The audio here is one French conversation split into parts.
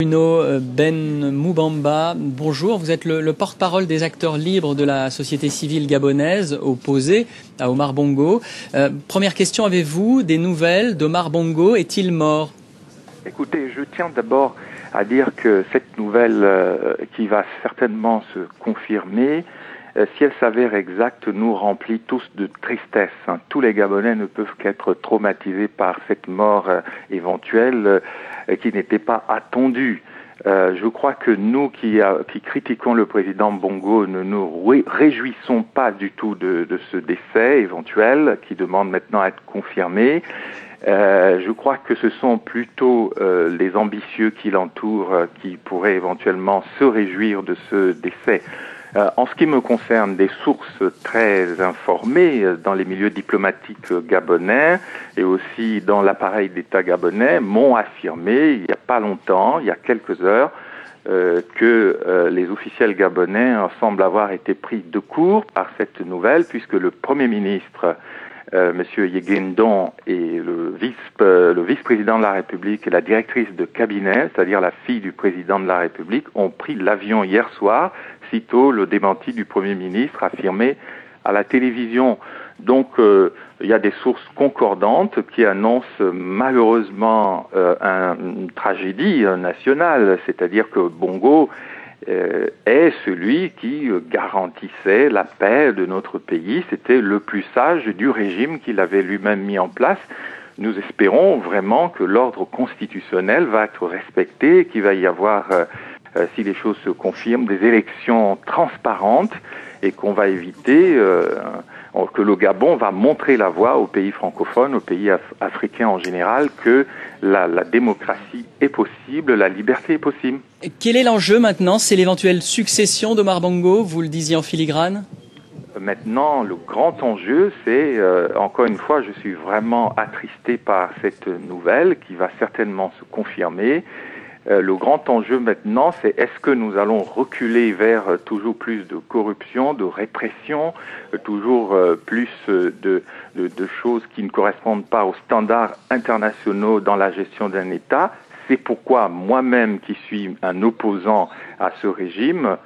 Bruno Ben Moubamba, bonjour. Vous êtes le, porte-parole des acteurs libres de la société civile gabonaise, opposé à Omar Bongo. Euh, première question, avez-vous des nouvelles d'Omar Bongo? Est-il mort? Écoutez, je tiens d'abord à dire que cette nouvelle, euh, qui va certainement se confirmer, euh, si elle s'avère exacte, nous remplit tous de tristesse. Hein. Tous les Gabonais ne peuvent qu'être traumatisés par cette mort éventuelle qui n'était pas attendu. Euh, je crois que nous qui, critiquons le président Bongo ne nous réjouissons pas du tout de, ce décès éventuel qui demande maintenant à être confirmé. Euh, je crois que ce sont plutôt euh, les ambitieux qui l'entourent euh, qui pourraient éventuellement se réjouir de ce décès. Euh, en ce qui me concerne, des sources très informées euh, dans les milieux diplomatiques gabonais et aussi dans l'appareil d'État gabonais m'ont affirmé il n'y a pas longtemps, il y a quelques heures, euh, que les officiels gabonais semblent avoir été pris de court par cette nouvelle puisque le Premier ministre Monsieur Yegendon et le vice le vice-président de la République et la directrice de cabinet, c'est-à-dire la fille du président de la République, ont pris l'avion hier soir sitôt le démenti du Premier ministre affirmé à la télévision. Donc euh, il y a des sources concordantes qui annoncent malheureusement euh, une tragédie nationale, c'est-à-dire que Bongo euh, est celui qui garantissait la paix de notre pays. C'était le plus sage du régime qu'il avait lui-même mis en place. Nous espérons vraiment que l'ordre constitutionnel va être respecté, qu'il va y avoir euh, si les choses se confirment, des élections transparentes et qu'on va éviter euh, que le Gabon va montrer la voie aux pays francophones, aux pays africains en général, que la, la, démocratie est possible, la liberté est possible. Quel est l'enjeu maintenant? C'est l'éventuelle succession d'Omar Bongo, vous le disiez en filigrane? Maintenant, le grand enjeu, c'est, euh, encore une fois, je suis vraiment attristé par cette nouvelle qui va certainement se confirmer. Euh, le grand enjeu maintenant, c'est est-ce que nous allons reculer vers euh, toujours plus de corruption, de répression, euh, toujours plus de, choses qui ne correspondent pas aux standards internationaux dans la gestion d'un État? C'est pourquoi moi-même, qui suis un opposant à ce régime,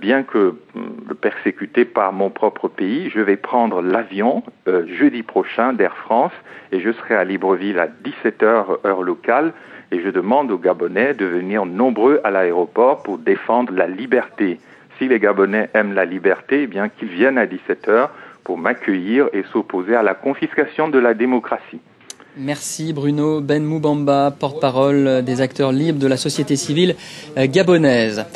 bien que mm, persécuté par mon propre pays, je vais prendre l'avion jeudi prochain d'Air France et je serai à Libreville à 17h heure locale et je demande aux Gabonais de venir nombreux à l'aéroport pour défendre la liberté. Si les Gabonais aiment la liberté, eh bien qu'ils viennent à 17 heures pour m'accueillir et s'opposer à la confiscation de la démocratie. Merci Bruno Ben Moubamba, porte-parole des acteurs libres de la société civile gabonaise.